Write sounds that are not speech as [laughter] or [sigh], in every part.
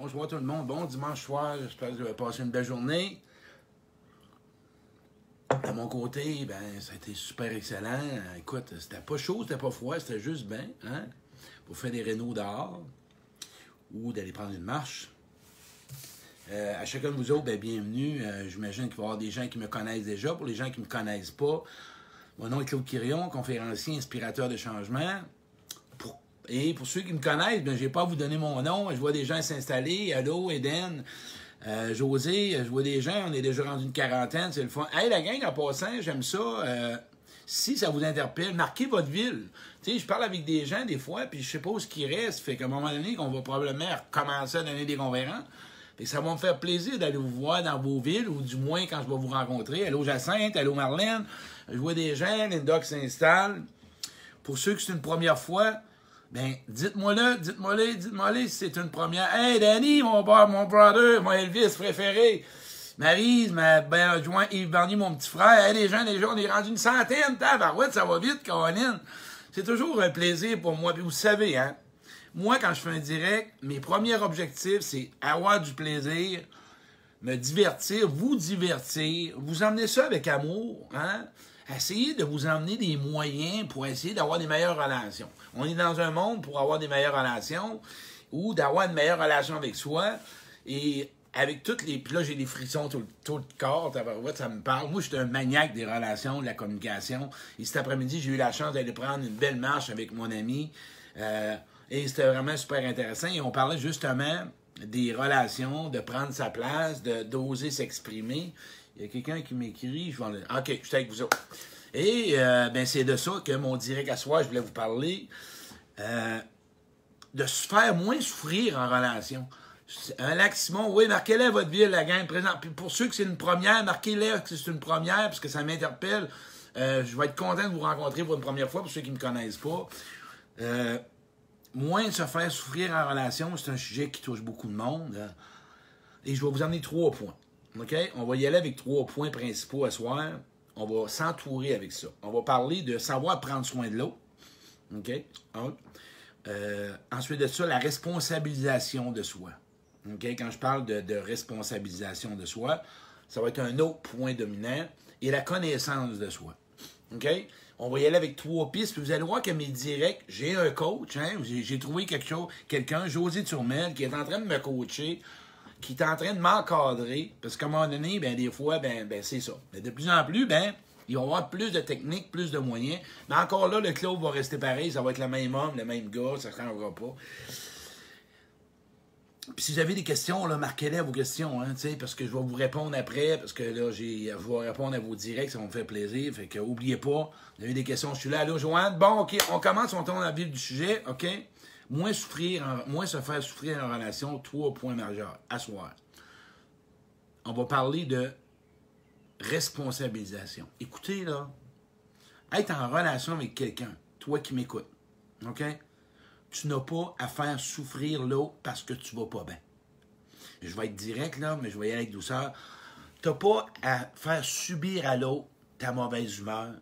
Bonjour tout le monde, bon dimanche soir, j'espère que vous avez passé une belle journée. De mon côté, ben, ça a été super excellent. Écoute, c'était pas chaud, c'était pas froid, c'était juste bien, hein? Pour faire des rénaux dehors ou d'aller prendre une marche. Euh, à chacun de vous autres, ben, bienvenue. Euh, J'imagine qu'il va y avoir des gens qui me connaissent déjà. Pour les gens qui ne me connaissent pas, mon nom est Claude Quirion, conférencier, inspirateur de changement. Et pour ceux qui me connaissent, ben, je n'ai pas à vous donner mon nom. Je vois des gens s'installer. Allô, Eden. Euh, José, je vois des gens, on est déjà rendu une quarantaine, c'est le fun. Hey, la gang, en passant, j'aime ça. Euh, si ça vous interpelle, marquez votre ville. Tu sais, je parle avec des gens des fois, puis je sais pas où ce qui reste. Fait qu'à un moment donné, qu'on va probablement recommencer à donner des conférences. Que ça va me faire plaisir d'aller vous voir dans vos villes, ou du moins quand je vais vous rencontrer. Allô Jacinthe, allô Marlène. Je vois des gens, Linda qui s'installe. Pour ceux que c'est une première fois, ben, dites-moi-le, dites-moi-le, dites-moi-le c'est une première. Hey, Danny, mon, mon brother, mon Elvis préféré. Marise, ma belle adjoint Yves Barnier, mon petit frère. Hey, les gens, les gens, on est rendu une centaine. Tabarouette, ça va vite, Caroline. C'est toujours un plaisir pour moi. Puis vous savez, hein, moi, quand je fais un direct, mes premiers objectifs, c'est avoir du plaisir, me divertir, vous divertir, vous emmener ça avec amour, hein? Essayez de vous emmener des moyens pour essayer d'avoir des meilleures relations. On est dans un monde pour avoir des meilleures relations ou d'avoir une meilleure relation avec soi. Et avec toutes les. Puis là, j'ai des frissons tout, le- tout le corps, ça me parle. Moi, je suis un maniaque des relations, de la communication. Et cet après-midi, j'ai eu la chance d'aller prendre une belle marche avec mon ami. Euh, et c'était vraiment super intéressant. Et on parlait justement des relations, de prendre sa place, de d'oser s'exprimer. Il y a quelqu'un qui m'écrit, je vais en... OK, je suis avec vous autres. Et euh, ben, c'est de ça que mon direct à soi, je voulais vous parler. Euh, de se faire moins souffrir en relation. Un lac Simon, oui, marquez-le votre ville, la gang présente. Pour ceux que c'est une première, marquez-le que c'est une première, parce que ça m'interpelle. Euh, je vais être content de vous rencontrer pour une première fois, pour ceux qui ne me connaissent pas. Euh, moins se faire souffrir en relation, c'est un sujet qui touche beaucoup de monde. Et je vais vous emmener trois points. OK? On va y aller avec trois points principaux à soir. On va s'entourer avec ça. On va parler de savoir prendre soin de l'autre. OK? Euh, ensuite de ça, la responsabilisation de soi. OK? Quand je parle de, responsabilisation de soi, ça va être un autre point dominant. Et la connaissance de soi. OK? On va y aller avec trois pistes. Puis vous allez voir que mes directs, j'ai un coach. Hein? J'ai, j'ai trouvé quelque chose, quelqu'un, José Turmel, qui est en train de me coacher, qui est en train de m'encadrer. Parce qu'à un moment donné, ben, des fois, ben, ben, c'est ça. Mais de plus en plus, ben, il va y avoir plus de techniques, plus de moyens. Mais encore là, le club va rester pareil. Ça va être le même homme, le même gars. Ça ne changera pas. Puis si vous avez des questions, marquez-les vos questions, hein, parce que je vais vous répondre après, parce que là, je vais répondre à vos directs, ça va me faire plaisir. Fait que oubliez pas, vous avez des questions, je suis là. Allô, Joanne? Bon, OK, on commence, on tourne dans le vif du sujet, OK? Moins souffrir, en- moins se faire souffrir en relation, trois points majeurs. Asseoir. On va parler de responsabilisation. Écoutez, là, être en relation avec quelqu'un, toi qui m'écoutes, OK? tu n'as pas à faire souffrir l'autre parce que tu vas pas bien. Je vais être direct, là, mais je vais y aller avec douceur. Tu n'as pas à faire subir à l'autre ta mauvaise humeur,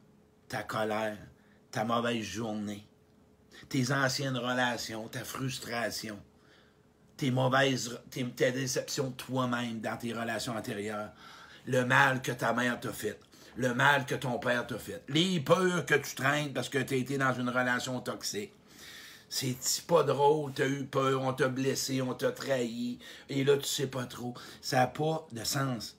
ta colère, ta mauvaise journée, tes anciennes relations, ta frustration, tes mauvaises, tes, déceptions toi-même dans tes relations antérieures, le mal que ta mère t'a fait, le mal que ton père t'a fait, les peurs que tu traînes parce que tu as été dans une relation toxique. C'est pas drôle, t'as eu peur, on t'a blessé, on t'a trahi, et là, tu sais pas trop. Ça n'a pas de sens.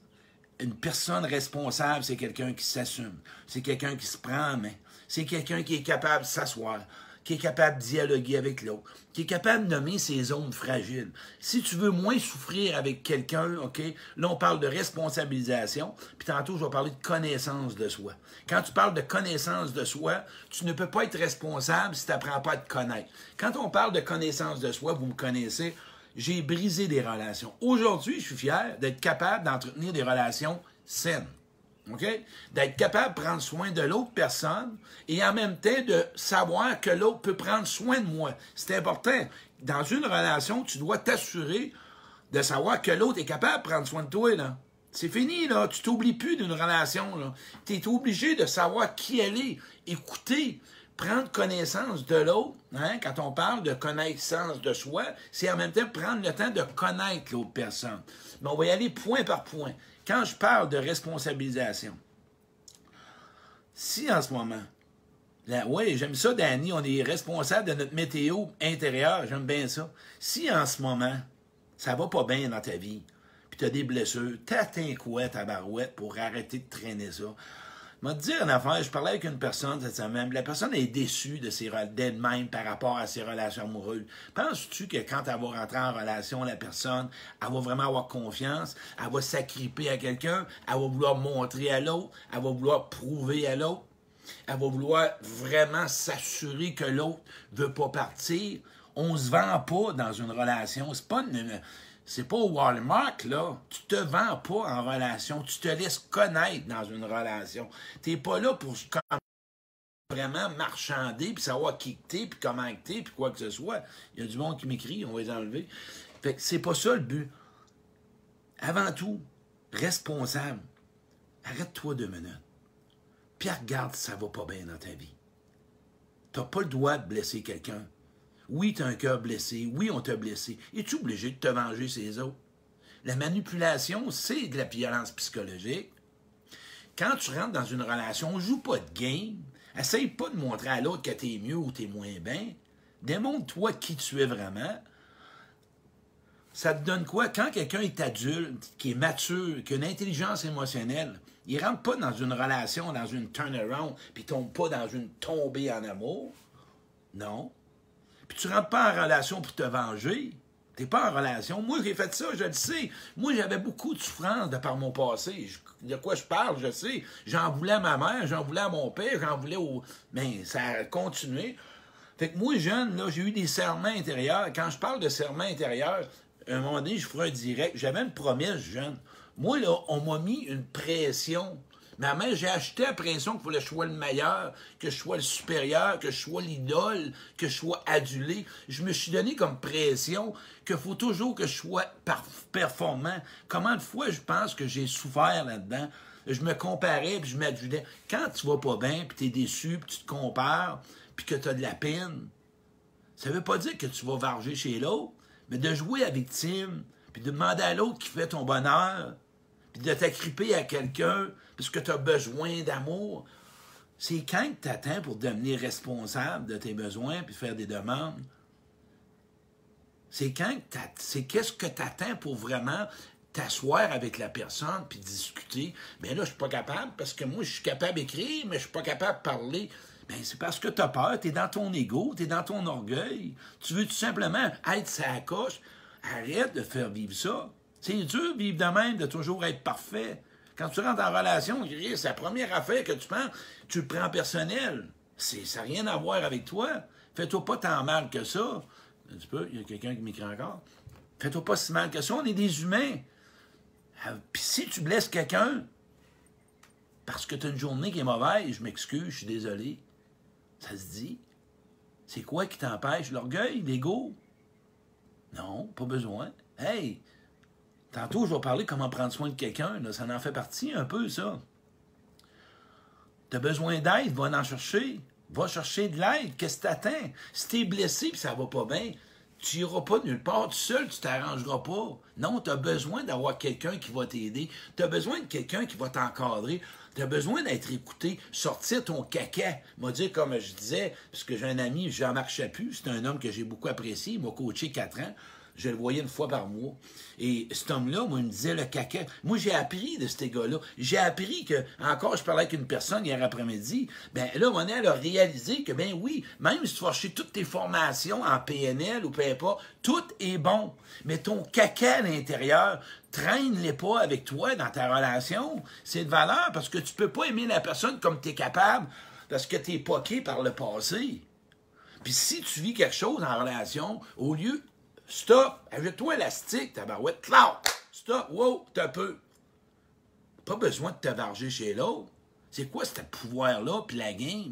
Une personne responsable, c'est quelqu'un qui s'assume. C'est quelqu'un qui se prend en main. C'est quelqu'un qui est capable de s'asseoir, qui est capable de dialoguer avec l'autre, qui est capable de nommer ses zones fragiles. Si tu veux moins souffrir avec quelqu'un, OK, là, on parle de responsabilisation, puis tantôt, je vais parler de connaissance de soi. Quand tu parles de connaissance de soi, tu ne peux pas être responsable si tu n'apprends pas à te connaître. Quand on parle de connaissance de soi, vous me connaissez, j'ai brisé des relations. Aujourd'hui, je suis fier d'être capable d'entretenir des relations saines. D'être capable de prendre soin de l'autre personne et en même temps de savoir que l'autre peut prendre soin de moi. C'est important. Dans une relation, tu dois t'assurer de savoir que l'autre est capable de prendre soin de toi. C'est fini, là. Tu t'oublies plus d'une relation. Tu es obligé de savoir qui elle est. Écouter. prendre connaissance de l'autre, hein, quand on parle de connaissance de soi, c'est en même temps prendre le temps de connaître l'autre personne. Mais on va y aller point par point. Quand je parle de responsabilisation, si en ce moment, oui, j'aime ça, Danny, on est responsable de notre météo intérieure, j'aime bien ça. Si en ce moment, ça va pas bien dans ta vie, puis tu as des blessures, t'atteins quoi ta barouette pour arrêter de traîner ça? Je vais dire une affaire, je parlais avec une personne cette semaine, la personne est déçue de ses d'elle-même par rapport à ses relations amoureuses. Penses-tu que quand elle va rentrer en relation, la personne, elle va vraiment avoir confiance, elle va s'agripper à quelqu'un, elle va vouloir montrer à l'autre, elle va vouloir prouver à l'autre, elle va vouloir vraiment s'assurer que l'autre veut pas partir? On se vend pas dans une relation. C'est pas une, c'est pas au Walmart, là. Tu te vends pas en relation. Tu te laisses connaître dans une relation. Tu n'es pas là pour vraiment marchander, puis savoir qui t'es, puis comment t'es, puis quoi que ce soit. Il y a du monde qui m'écrit, on va les enlever. Fait que c'est pas ça le but. Avant tout, responsable. Arrête-toi deux minutes. Puis regarde si ça va pas bien dans ta vie. Tu n'as pas le droit de blesser quelqu'un. Oui, tu as un cœur blessé. Oui, on t'a blessé. Es-tu obligé de te venger ces autres? La manipulation, c'est de la violence psychologique. Quand tu rentres dans une relation, on joue pas de game. Essaye pas de montrer à l'autre que tu es mieux ou tu es moins bien. Démontre-toi qui tu es vraiment. Ça te donne quoi? Quand quelqu'un est adulte, qui est mature, qui a une intelligence émotionnelle, il rentre pas dans une relation, dans une turnaround, puis tombe pas dans une tombée en amour. Non. Puis tu rentres pas en relation pour te venger. Tu n'es pas en relation. Moi, j'ai fait ça, je le sais. Moi, j'avais beaucoup de souffrance de par mon passé. de quoi je parle, je sais. J'en voulais à ma mère, j'en voulais à mon père, j'en voulais au. Mais ça a continué. Fait que moi, jeune, là, j'ai eu des serments intérieurs. Quand je parle de serments intérieurs, à un moment donné, je ferai un direct. J'avais une promesse, jeune. Moi, là, on m'a mis une pression mais même, j'ai acheté la pression qu'il que je sois le meilleur, que je sois le supérieur, que je sois l'idole, que je sois adulé. Je me suis donné comme pression qu'il faut toujours que je sois performant. Comment de fois je pense que j'ai souffert là-dedans? Je me comparais, puis je m'adulais. Quand tu vas pas bien, puis tu es déçu, puis tu te compares, puis que tu as de la peine, ça veut pas dire que tu vas varger chez l'autre, mais de jouer à victime, puis de demander à l'autre qui fait ton bonheur, de t'agripper à quelqu'un parce que tu as besoin d'amour. C'est quand tu attends pour devenir responsable de tes besoins puis faire des demandes? C'est quand c'est qu'est-ce que tu attends pour vraiment t'asseoir avec la personne puis discuter? Mais là, je suis pas capable parce que moi, je suis capable d'écrire, mais je suis pas capable de parler. Ben, c'est parce que tu as peur, tu es dans ton ego, tu es dans ton orgueil. Tu veux tout simplement être sa coche. Arrête de faire vivre ça. C'est dur vivre de même, de toujours être parfait. Quand tu rentres en relation, c'est la première affaire que tu prends, tu le prends personnel. ça n'a rien à voir avec toi. Fais-toi pas tant mal que ça. Un petit peu, il y a quelqu'un qui m'écrit encore. Fais-toi pas si mal que ça, on est des humains. Ah, puis si tu blesses quelqu'un, parce que tu as une journée qui est mauvaise, je m'excuse, je suis désolé. Ça se dit. C'est quoi qui t'empêche? L'orgueil, l'ego? Non, pas besoin. Hey, Tantôt, je vais parler comment prendre soin de quelqu'un. Ça en fait partie un peu, ça. Tu besoin d'aide, va en chercher. Va chercher de l'aide. Qu'est-ce que t'attends? Si t'es blessé et ça va pas bien, tu n'iras pas nulle part. Tout seul, tu t'arrangeras pas. Non, tu as besoin d'avoir quelqu'un qui va t'aider. Tu as besoin de quelqu'un qui va t'encadrer. Tu as besoin d'être écouté, sortir ton caca. M'a dit, comme je disais, parce que j'ai un ami, Jean-Marc Chaput, c'est un homme que j'ai beaucoup apprécié, il m'a coaché quatre ans. Je le voyais une fois par mois. Et cet homme-là, moi, il me disait le caca. Moi, j'ai appris de ces gars-là. J'ai appris que, encore, je parlais avec une personne hier après-midi. Ben là, on a réalisé que, ben oui, même si tu vas toutes tes formations en PNL ou peu importe, tout est bon. Mais ton caca à l'intérieur, traîne-les pas avec toi dans ta relation. C'est de valeur parce que tu peux pas aimer la personne comme tu es capable parce que tu es poqué par le passé. Puis si tu vis quelque chose en relation, au lieu Stop! Ajoute-toi élastique, tabarouette. Cloud! Stop! Wow! T'as peu. Pas besoin de te varger chez l'autre. C'est quoi ce pouvoir-là, puis la game?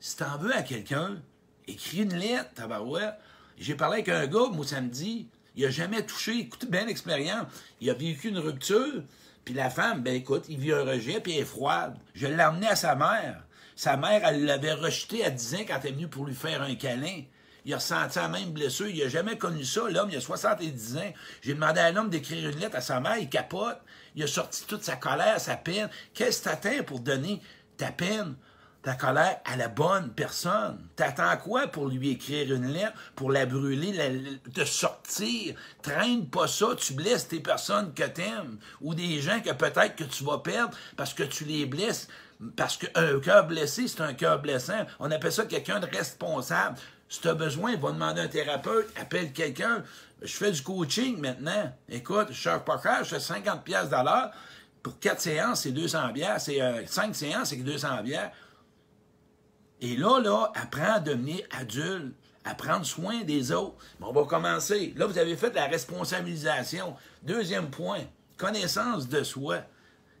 Si t'en veux à quelqu'un, écris une lettre, tabarouette. J'ai parlé avec un gars, moi, samedi. Il a jamais touché. Écoute bien l'expérience. Il a vécu une rupture. Puis la femme, ben écoute, il vit un rejet, puis elle est froide. Je l'ai emmené à sa mère. Sa mère, elle l'avait rejeté à 10 ans quand elle est venue pour lui faire un câlin. Il a ressenti la même blessure. Il n'a jamais connu ça. L'homme, il a 70 ans. J'ai demandé à l'homme d'écrire une lettre à sa mère. Il capote. Il a sorti toute sa colère, sa peine. Qu'est-ce que t'attends pour donner ta peine, ta colère à la bonne personne? T'attends quoi pour lui écrire une lettre, pour la brûler, la, te sortir? Traîne pas ça. Tu blesses tes personnes que t'aimes ou des gens que peut-être que tu vas perdre parce que tu les blesses. Parce qu'un cœur blessé, c'est un cœur blessant. On appelle ça quelqu'un de responsable. Si tu as besoin, va demander un thérapeute, appelle quelqu'un. Je fais du coaching maintenant. Écoute, je cherche pas cher, je fais 50 pièces l'heure. Pour 4 séances, c'est 200 bières. C'est 5 euh, séances, c'est 200 bières. Et là, là, apprends à devenir adulte, à prendre soin des autres. on va commencer. Là, vous avez fait la responsabilisation. Deuxième point, connaissance de soi.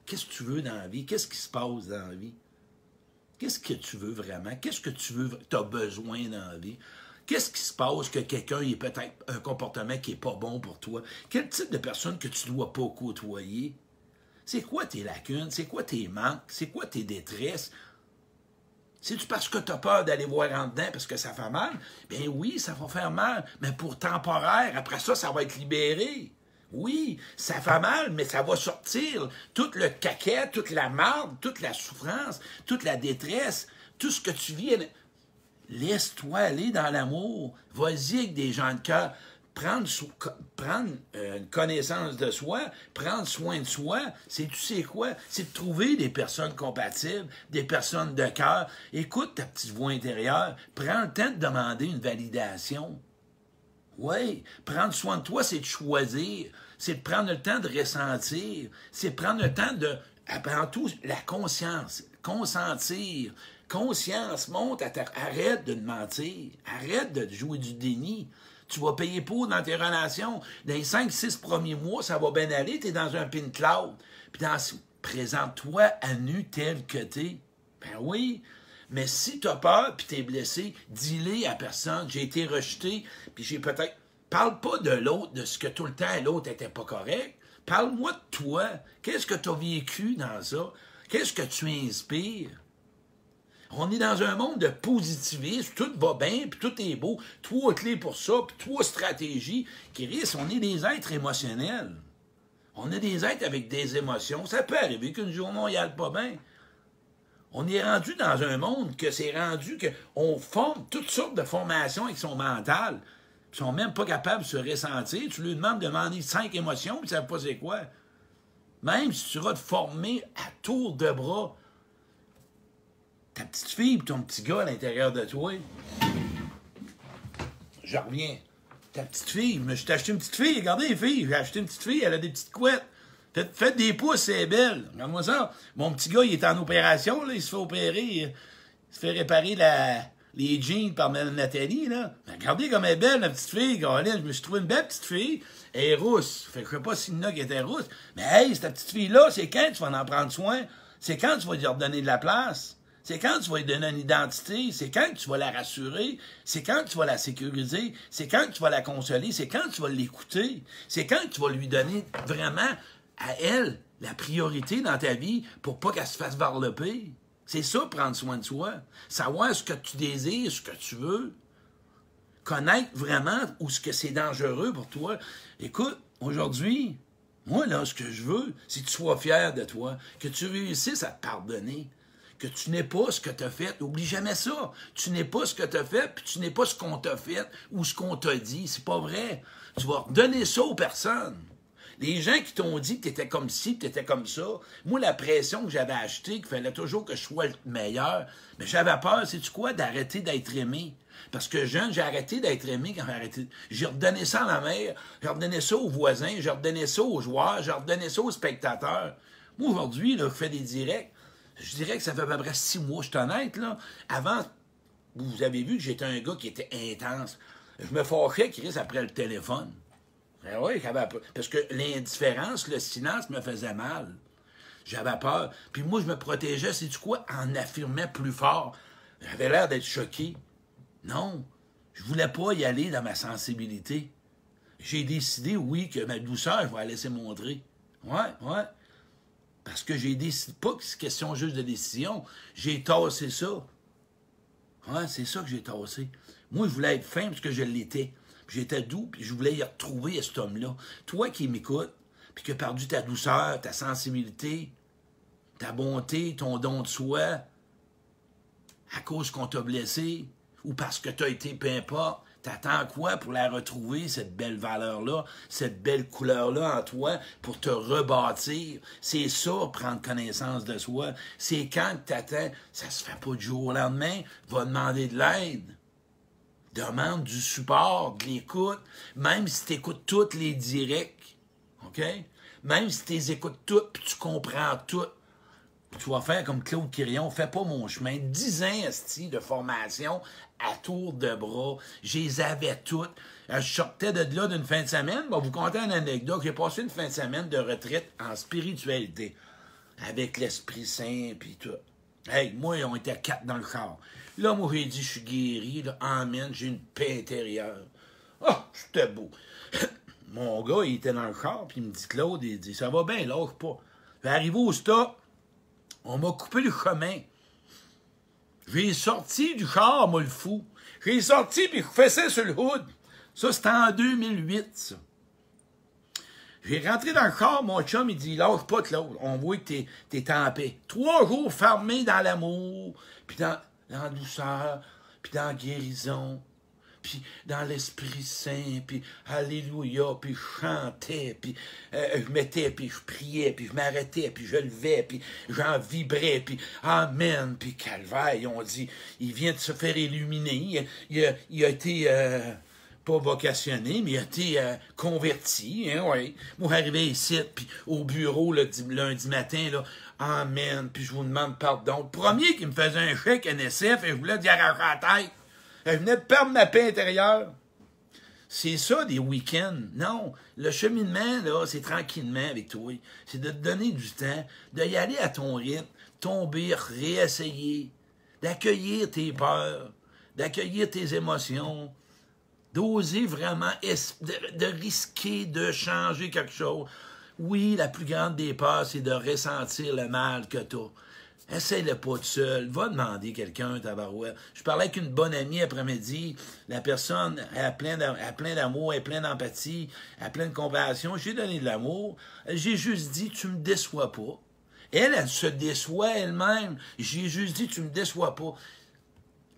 Qu'est-ce que tu veux dans la vie? Qu'est-ce qui se passe dans la vie? Qu'est-ce que tu veux vraiment? Qu'est-ce que tu veux, tu as besoin dans la vie? Qu'est-ce qui se passe que quelqu'un ait peut-être un comportement qui n'est pas bon pour toi? Quel type de personne que tu ne dois pas côtoyer? C'est quoi tes lacunes? C'est quoi tes manques? C'est quoi tes détresses? C'est-tu parce que tu as peur d'aller voir en dedans parce que ça fait mal? Bien oui, ça va faire mal, mais pour temporaire. Après ça, ça va être libéré. Oui, ça fait mal, mais ça va sortir. Tout le caquet, toute la marde, toute la souffrance, toute la détresse, tout ce que tu vis. Laisse-toi aller dans l'amour. Vas-y avec des gens de cœur. Prendre, euh, une connaissance de soi, prendre soin de soi, c'est tu sais quoi? C'est de trouver des personnes compatibles, des personnes de cœur. Écoute ta petite voix intérieure. Prends le temps de demander une validation. Oui, prendre soin de toi, c'est de choisir c'est de prendre le temps de ressentir, c'est prendre le temps de, avant tout, la conscience, consentir. Conscience, monte à ta... Arrête de mentir. Arrête de jouer du déni. Tu vas payer pour dans tes relations. Dans les 5-6 premiers mois, ça va bien aller. Tu es dans un pin cloud. Puis présente-toi à nu tel que tu es. Ben oui. Mais si tu as peur puis tu es blessé, dis-le à personne. J'ai été rejeté, puis j'ai peut-être Parle pas de l'autre, de ce que tout le temps l'autre était pas correct. Parle-moi de toi. Qu'est-ce que tu as vécu dans ça? Qu'est-ce que tu inspires? On est dans un monde de positivisme, tout va bien, puis tout est beau, trois clés pour ça, puis trois stratégies. Chris, on est des êtres émotionnels. On est des êtres avec des émotions. Ça peut arriver qu'une journée, on y aille pas bien. On est rendu dans un monde que c'est rendu qu'on forme toutes sortes de formations avec son mental. Ils sont même pas capables de se ressentir. Tu lui demandes de demander cinq émotions, puis ils ne savent pas c'est quoi. Même si tu vas te former à tour de bras, ta petite fille et ton petit gars à l'intérieur de toi, je reviens. Ta petite fille, mais je t'ai acheté une petite fille. Regardez les filles, j'ai acheté une petite fille, elle a des petites couettes. Faites, des pouces, c'est belle. Regarde-moi ça. Mon petit gars, il est en opération, là, il se fait opérer. Il se fait réparer la, les jeans par Nathalie, là. regardez comme elle est belle, la petite fille, Je me suis trouvé une belle petite fille. Elle est rousse. Fait que je sais pas si qui était rousse. Mais hey, cette petite fille-là, c'est quand tu vas en prendre soin? C'est quand tu vas lui redonner de la place? C'est quand tu vas lui donner une identité, c'est quand tu vas la rassurer, c'est quand tu vas la sécuriser, c'est quand tu vas la consoler, c'est quand tu vas l'écouter, c'est quand tu vas lui donner vraiment à elle la priorité dans ta vie pour pas qu'elle se fasse varloper. C'est ça, prendre soin de soi. Savoir ce que tu désires, ce que tu veux. Connaître vraiment où que c'est dangereux pour toi. Écoute, aujourd'hui, moi, là, ce que je veux, c'est que tu sois fier de toi, que tu réussisses à te pardonner, que tu n'es pas ce que tu as fait. Oublie jamais ça. Tu n'es pas ce que tu as fait, puis tu n'es pas ce qu'on t'a fait ou ce qu'on t'a dit. C'est pas vrai. Tu vas donner ça aux personnes. Les gens qui t'ont dit que tu étais comme ci, que tu étais comme ça, moi, la pression que j'avais achetée, qu'il fallait toujours que je sois le meilleur, mais j'avais peur, c'est tu quoi, d'arrêter d'être aimé. Parce que jeune, j'ai arrêté d'être aimé quand j'ai arrêté. J'ai redonné ça à ma mère, j'ai redonné ça aux voisins, j'ai redonné ça aux joueurs, j'ai redonné ça aux spectateurs. Moi, aujourd'hui, je fais des directs. Je dirais que ça fait à peu près six mois, je suis honnête, là. Avant, vous avez vu que j'étais un gars qui était intense. Je me fâchais, Chris, après le téléphone. Ben oui, parce que l'indifférence, le silence me faisait mal. J'avais peur. Puis moi, je me protégeais, c'est du quoi, en affirmant plus fort. J'avais l'air d'être choqué. Non, je voulais pas y aller dans ma sensibilité. J'ai décidé, oui, que ma douceur, je vais la laisser montrer. Ouais, ouais. Parce que j'ai décidé, pas que c'est question juste de décision, j'ai tassé ça. Ouais, c'est ça que j'ai tassé. Moi, je voulais être fin parce que je l'étais. J'étais doux, puis je voulais y retrouver cet homme-là. Toi qui m'écoutes, puis qui as perdu ta douceur, ta sensibilité, ta bonté, ton don de soi, à cause qu'on t'a blessé, ou parce que tu as été peu importe, T'attends quoi pour la retrouver, cette belle valeur-là, cette belle couleur-là en toi, pour te rebâtir? C'est ça, prendre connaissance de soi. C'est quand t'attends, ça se fait pas du jour au lendemain, va demander de l'aide. Demande du support, de l'écoute, même si tu écoutes toutes les directs, OK? Même si tu écoutes toutes, puis tu comprends tout, tu vas faire comme Claude Quirion, fais pas mon chemin. Dix ans de formation à tour de bras. Je les avais toutes. Euh, je sortais de là d'une fin de semaine. Bon, vous comptez une anecdote. J'ai passé une fin de semaine de retraite en spiritualité. Avec l'Esprit Saint puis tout. Hey, moi, on était quatre dans le corps. Là, moi, j'ai dit, je suis guéri. Là, amen, j'ai une paix intérieure. Ah, oh, c'était beau. [coughs] Mon gars, il était dans le corps, puis il me dit, Claude, il dit, ça va bien, lâche pas. Arrivé au stop, on m'a coupé le chemin. J'ai sorti du char, moi, le fou. J'ai sorti, puis je fessais sur le hood. Ça, c'était en 2008, ça. J'ai rentré dans le char, mon chum, il dit, lâche pas, Claude. On voit que t'es, t'es en paix. Trois jours fermés dans l'amour, puis dans, dans la douceur, puis dans la guérison puis dans l'Esprit Saint, puis Alléluia, puis je chantais, puis euh, je mettais, puis je priais, puis je m'arrêtais, puis je levais, puis j'en vibrais, puis Amen, puis Calvaire, on dit, il vient de se faire illuminer, il, a, été... Euh, pas vocationné, mais il a été euh, converti, hein. Moi, arrivé ici, puis au bureau lundi matin, là, Amen, puis je vous demande pardon. Premier qui me faisait un chèque NSF, et je voulais dire à la tête. Elle venait de perdre ma paix intérieure. C'est ça, des week-ends. Non. Le cheminement, là, c'est tranquillement avec toi. C'est de te donner du temps, d'y aller à ton rythme, tomber, réessayer, d'accueillir tes peurs, d'accueillir tes émotions, d'oser vraiment, de, de, risquer de changer quelque chose. Oui, la plus grande des peurs, c'est de ressentir le mal que tu as. Essaye-le pas tout seul. Va demander quelqu'un, tabarouette. Je parlais avec une bonne amie après-midi. La personne a plein d'amour, elle est plein d'empathie, elle a plein de compassion. J'ai donné de l'amour. J'ai juste dit, tu me déçois pas. Elle, elle se déçoit elle-même. J'ai juste dit, tu me déçois pas.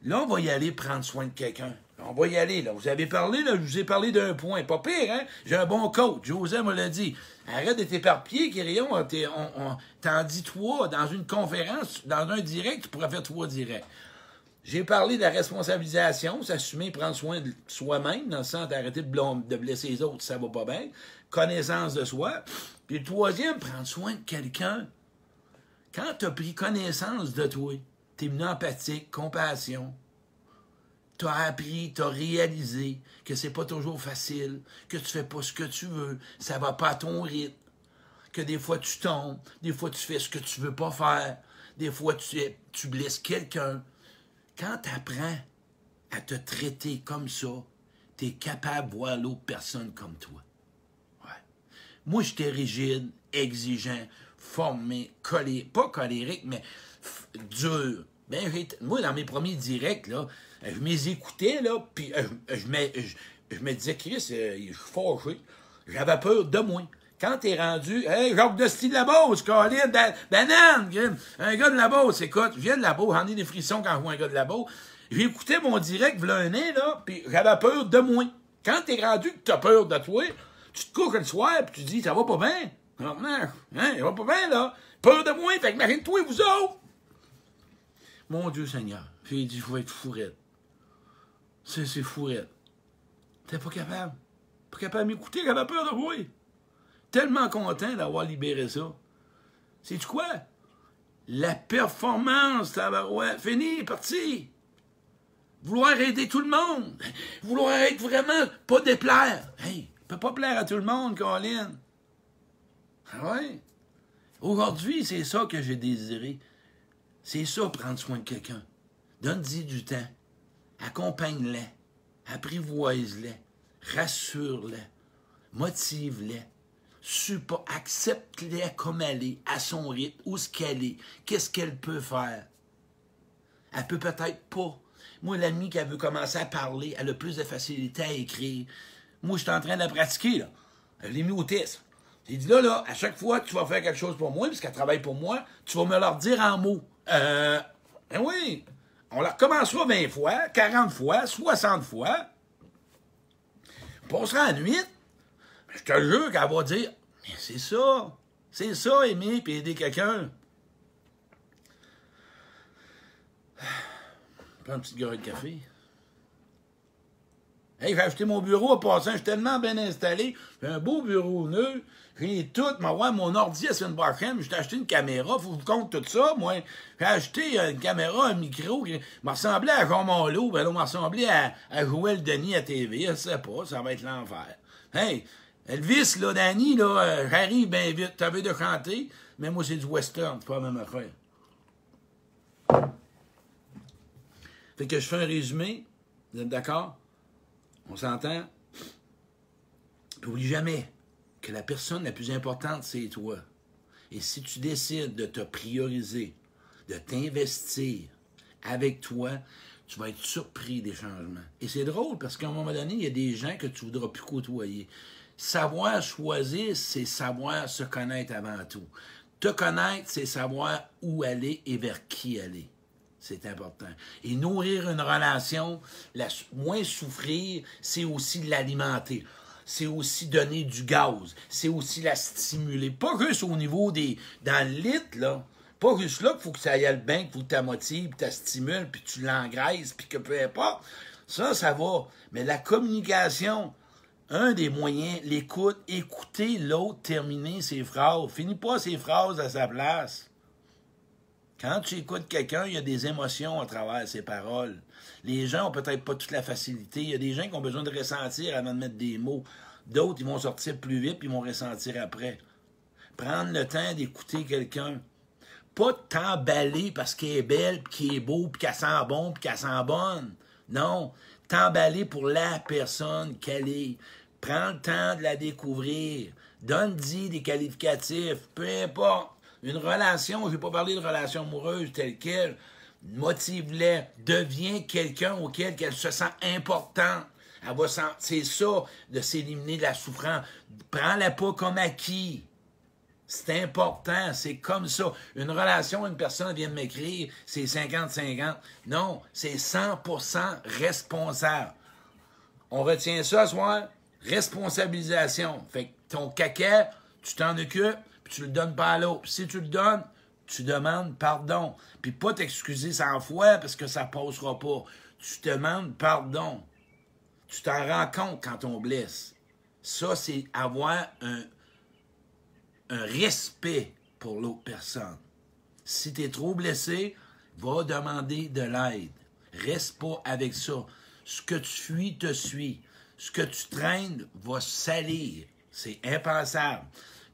Là, on va y aller prendre soin de quelqu'un. On va y aller, là. Vous avez parlé, là, je vous ai parlé d'un point. Pas pire, hein? J'ai un bon coach. José me l'a dit. Arrête de t'éparpiller, Kirion. T'en dis trois dans une conférence, dans un direct, tu pourrais faire trois directs. J'ai parlé de la responsabilisation, s'assumer, prendre soin de soi-même, dans le sens d'arrêter de, blesser les autres, ça va pas bien. Connaissance de soi. Puis le troisième, prendre soin de quelqu'un. Quand tu as pris connaissance de toi, tu es venu empathique, compassion, tu as appris, tu as réalisé que c'est pas toujours facile, que tu fais pas ce que tu veux, ça va pas à ton rythme, que des fois tu tombes, des fois tu fais ce que tu veux pas faire, des fois tu, tu blesses quelqu'un. Quand tu apprends à te traiter comme ça, tu es capable de voir l'autre personne comme toi. Ouais. Moi, j'étais rigide, exigeant, formé, colé, pas colérique, mais dur. Ben, moi, dans mes premiers directs, là, je m'écoutais, là, puis euh, je, me, je, me disais, Chris, euh, je suis fâché. J'avais peur de moi. Quand t'es rendu, hey, Jacques de style de la Beauce, Colin, banane, un gars de la Beauce, écoute, je viens de la Beauce, j'en ai des frissons quand je vois un gars de la Beauce. J'ai écouté mon direct, v'là un an, là, puis j'avais peur de moi. Quand t'es rendu que t'as peur de toi, tu te couches le soir, puis tu dis, ça va pas bien. Non, hein, ça va pas bien, là. Peur de moi, fait que imagine-toi, vous autres. Mon Dieu Seigneur, j'ai dit, je vais être fourrette. C'est, fourrette. T'es pas capable. Pas capable m'écouter, j'avais peur de moi. Tellement content d'avoir libéré ça. C'est quoi? La performance, tabarouette, fini, parti. Vouloir aider tout le monde. Vouloir être vraiment pas déplaire. Hey, peut pas plaire à tout le monde, Colin. Ah ouais? Aujourd'hui, c'est ça que j'ai désiré. C'est ça, prendre soin de quelqu'un. Donne-y du temps accompagne-les, apprivoise-les, rassure-les, motive-les, accepte-les comme elle est, à son rythme, où ce qu'elle est, qu'est-ce qu'elle peut faire. Elle peut peut-être pas. Moi, l'amie qui veut commencer à parler, elle a plus de facilité à écrire. Moi, je suis en train de la pratiquer, là. Elle l'ai mis au test. J'ai dit là, là, à chaque fois que tu vas faire quelque chose pour moi, puisqu'elle travaille pour moi, tu vas me leur dire en mots. Euh, ben oui, on la recommencera 20 fois, 40 fois, 60 fois. On passera la nuit. Je te jure qu'elle va dire Mais c'est ça. C'est ça, aimer puis aider quelqu'un. Prends une petite gorille de café. Hey, j'ai acheté mon bureau en passant, je suis tellement bien installé. J'ai un beau bureau neuf. J'ai tout, ouais, mon ordi, une prochaine. J'ai acheté une caméra, faut vous compte tout ça, moi. J'ai acheté une caméra, un micro qui m'a ressemblé à Jean Monlot, ben là, m'a ressemblé à, à Joël Denis à TV. Je sais pas, ça va être l'enfer. Hey, Elvis, là, Danny, là, euh, j'arrive bien vite. T'avais de chanter, mais moi, c'est du western, c'est pas la même affaire. Fait que je fais un résumé. Vous êtes d'accord? On s'entend? N'oublie jamais que la personne la plus importante, c'est toi. Et si tu décides de te prioriser, de t'investir avec toi, tu vas être surpris des changements. Et c'est drôle parce qu'à un moment donné, il y a des gens que tu voudras plus côtoyer. Savoir choisir, c'est savoir se connaître avant tout. Te connaître, c'est savoir où aller et vers qui aller. C'est important. Et nourrir une relation, la, moins souffrir, c'est aussi l'alimenter. C'est aussi donner du gaz. C'est aussi la stimuler. Pas juste au niveau des. dans le lit, là. Pas juste là qu'il faut que ça aille bien, qu'il faut que tu motives, puis tu puis tu l'engraisses, puis que peu importe. Ça, ça va. Mais la communication, un des moyens, l'écoute, écouter l'autre terminer ses phrases. Finis pas ses phrases à sa place. Quand tu écoutes quelqu'un, il y a des émotions à travers ses paroles. Les gens ont peut-être pas toute la facilité. Il y a des gens qui ont besoin de ressentir avant de mettre des mots. D'autres, ils vont sortir plus vite puis ils vont ressentir après. Prendre le temps d'écouter quelqu'un. Pas t'emballer parce qu'elle est belle, puis qu'elle est beau, puis qu'elle sent bon, puis qu'elle sent bonne. Non. T'emballer pour la personne qu'elle est. Prends le temps de la découvrir. Donne-y des qualificatifs. Peu importe. Une relation, je ne vais pas parler de relation amoureuse telle qu'elle, motive-les, deviens quelqu'un auquel elle se sent important. c'est ça, de s'éliminer de la souffrance. Prends-la pas comme acquis. C'est important, c'est comme ça. Une relation, une personne vient de m'écrire, c'est 50-50. Non, c'est 100% responsable. On retient ça ce responsabilisation. Fait que ton caca, tu t'en occupes, puis tu le donnes pas à l'autre. Si tu le donnes, tu demandes pardon. Puis pas t'excuser sans fois parce que ça passera pas. Tu demandes pardon. Tu t'en rends compte quand on blesse. Ça, c'est avoir un, un respect pour l'autre personne. Si tu es trop blessé, va demander de l'aide. Reste pas avec ça. Ce que tu fuis te suit. Ce que tu traînes va salir. C'est impensable.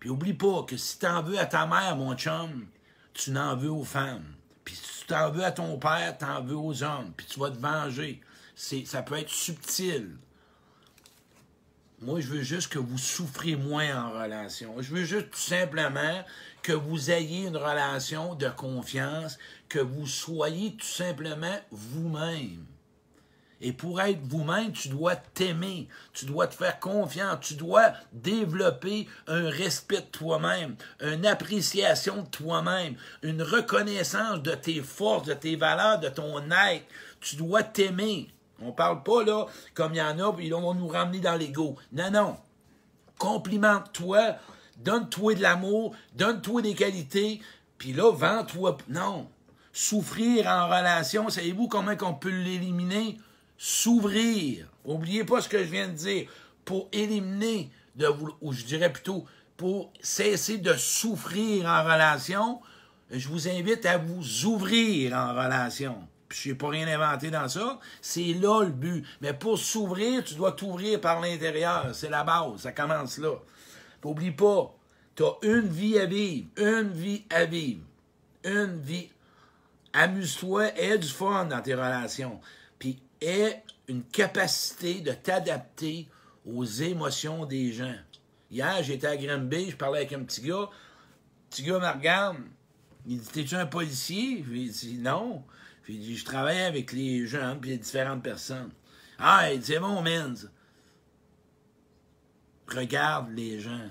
Puis oublie pas que si tu en veux à ta mère, mon chum, tu n'en veux aux femmes. Puis si tu t'en veux à ton père, tu en veux aux hommes. Puis tu vas te venger. Ça peut être subtil. Moi, je veux juste que vous souffrez moins en relation. Je veux juste tout simplement que vous ayez une relation de confiance, que vous soyez tout simplement vous-même. Et pour être vous-même, tu dois t'aimer, tu dois te faire confiance, tu dois développer un respect de toi-même, une appréciation de toi-même, une reconnaissance de tes forces, de tes valeurs, de ton être. Tu dois t'aimer. On parle pas là comme il y en a, puis ils vont nous ramener dans l'ego. Non, non. Complimente-toi, donne-toi de l'amour, donne-toi des qualités, puis là, vends-toi. Non. Souffrir en relation, savez-vous comment on peut l'éliminer? S'ouvrir. Oubliez pas ce que je viens de dire. Pour éliminer, de ou je dirais plutôt, pour cesser de souffrir en relation, je vous invite à vous ouvrir en relation. Je n'ai pas rien inventé dans ça. C'est là le but. Mais pour s'ouvrir, tu dois t'ouvrir par l'intérieur. C'est la base. Ça commence là. N'oublie pas, tu as une vie à vivre. Une vie à vivre. Une vie. Amuse-toi, aie du fun dans tes relations. Puis est une capacité de t'adapter aux émotions des gens. Hier, j'étais à Granby, je parlais avec un petit gars. Le petit gars me regarde. Il dit T'es-tu un policier? J'ai dit Non. J'ai dit Je travaille avec les gens puis les différentes personnes. Ah, il dit C'est bon, Menz. Regarde les gens.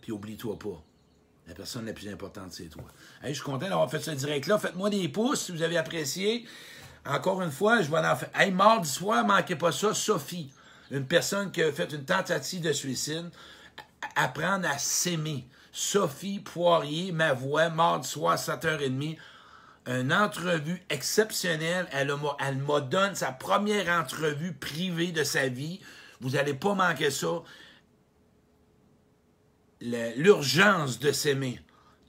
Puis oublie-toi pas. La personne la plus importante, c'est toi. Hey, je suis content d'avoir fait ce direct-là. Faites-moi des pouces si vous avez apprécié. Encore une fois, je vais en faire. Hey, mardi soir, manquez pas ça, Sophie, une personne qui a fait une tentative de suicide, apprendre à s'aimer. Sophie Poirier, ma voix, mardi soir, 7h30. Une entrevue exceptionnelle. Elle m'a donné sa première entrevue privée de sa vie. Vous n'allez pas manquer ça l'urgence de s'aimer.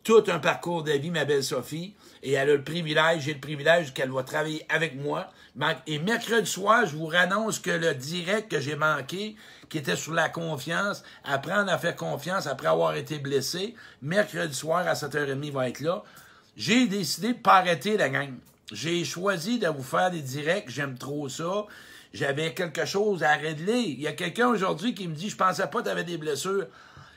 Tout un parcours de vie, ma belle Sophie, et elle a le privilège, j'ai le privilège qu'elle va travailler avec moi. Et mercredi soir, je vous annonce que le direct que j'ai manqué, qui était sur la confiance, apprendre à faire confiance après avoir été blessé, mercredi soir à 7h30 va être là. J'ai décidé de pas arrêter la gang. J'ai choisi de vous faire des directs, j'aime trop ça. J'avais quelque chose à régler. Il y a quelqu'un aujourd'hui qui me dit, je pensais pas que tu avais des blessures.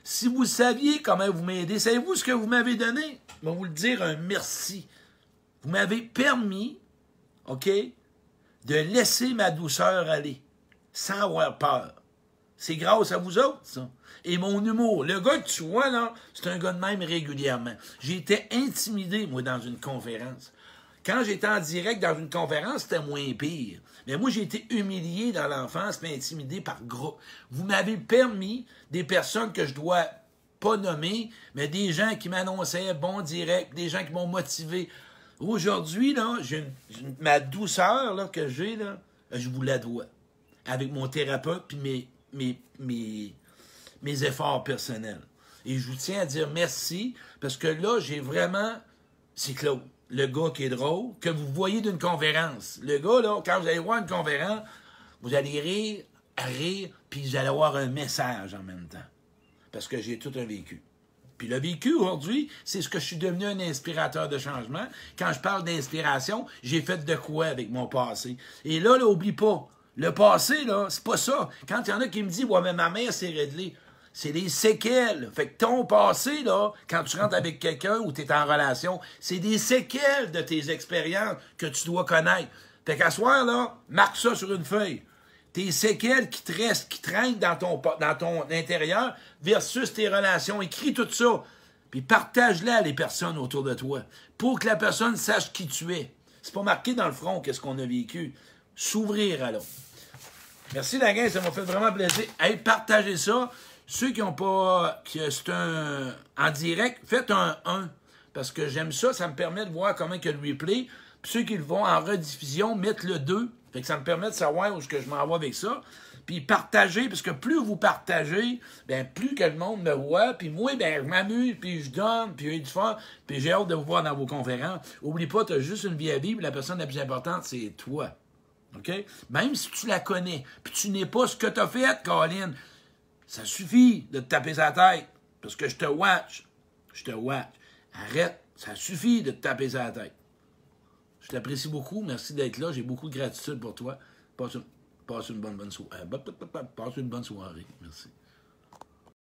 Si vous saviez comment vous m'aidez, savez-vous ce que vous m'avez donné? Je vais vous le dire un merci. Vous m'avez permis, OK, de laisser ma douceur aller, sans avoir peur. C'est grâce à vous autres, ça. Et mon humour. Le gars que tu vois, là, c'est un gars de même régulièrement. J'ai été intimidé, moi, dans une conférence. Quand j'étais en direct dans une conférence, c'était moins pire. Mais moi, j'ai été humilié dans l'enfance, mais intimidé par groupe. Vous m'avez permis, des personnes que je dois pas nommer, mais des gens qui m'annonçaient bon direct, des gens qui m'ont motivé. Aujourd'hui, là, ma douceur là, que j'ai, là, je vous la dois. Avec mon thérapeute puis mes, mes, mes, mes efforts personnels. Et je vous tiens à dire merci, parce que là, j'ai vraiment. C'est Claude le gars qui est drôle, que vous voyez d'une conférence. Le gars, là, quand vous allez voir une conférence, vous allez rire, rire, puis vous allez avoir un message en même temps. Parce que j'ai tout un vécu. Puis le vécu aujourd'hui, c'est ce que je suis devenu un inspirateur de changement. Quand je parle d'inspiration, j'ai fait de quoi avec mon passé? Et là, là, oublie pas, le passé, là, c'est pas ça. Quand il y en a qui me disent, ouais, mais ma mère s'est réglée c'est des séquelles. Fait que ton passé, là, quand tu rentres avec quelqu'un ou tu es en relation, c'est des séquelles de tes expériences que tu dois connaître. Fait qu'à soir, là, marque ça sur une feuille. Tes séquelles qui te qui traînent dans ton, dans ton intérieur versus tes relations. Écris tout ça. Puis partage-la à les personnes autour de toi pour que la personne sache qui tu es. C'est pas marqué dans le front qu'est-ce qu'on a vécu. S'ouvrir l'autre. Merci la ça m'a fait vraiment plaisir. Hey, partagez ça. Ceux qui n'ont pas, c'est un en direct, faites un 1. Parce que j'aime ça, ça me permet de voir comment que le replay. Puis ceux qui le vont en rediffusion, mettent le 2. Fait que ça me permet de savoir où que je m'en vais avec ça. Puis partagez, parce que plus vous partagez, ben plus que le monde me voit, puis moi, ben je m'amuse, puis je donne, puis j'ai du fun, puis j'ai hâte de vous voir dans vos conférences. Oublie pas, tu as juste une vie à vivre, la personne la plus importante, c'est toi. OK? Même si tu la connais, puis tu n'es pas ce que tu as fait, Colin, ça suffit de te taper sa tête. Parce que je te watch. Je te watch. Arrête. Ça suffit de te taper sa tête. Je t'apprécie beaucoup. Merci d'être là. J'ai beaucoup de gratitude pour toi. Passe une, bonne, bonne soirée. Euh, passe une bonne soirée. Merci.